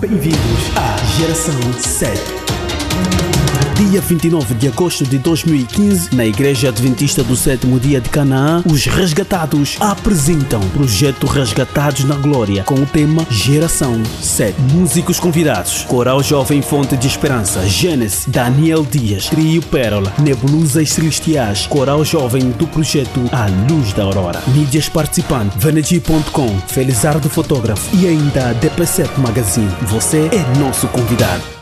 Bem-vindos à Geração 7. Dia 29 de agosto de 2015, na Igreja Adventista do Sétimo Dia de Canaã, os resgatados apresentam o projeto Resgatados na Glória com o tema Geração 7. Músicos convidados: Coral Jovem Fonte de Esperança, Gênesis, Daniel Dias, Trio Pérola, Nebulosas Celestiais, Coral Jovem do projeto A Luz da Aurora. Mídias participantes: Venegi.com, Felizardo Fotógrafo e ainda a DP7 Magazine. Você é nosso convidado.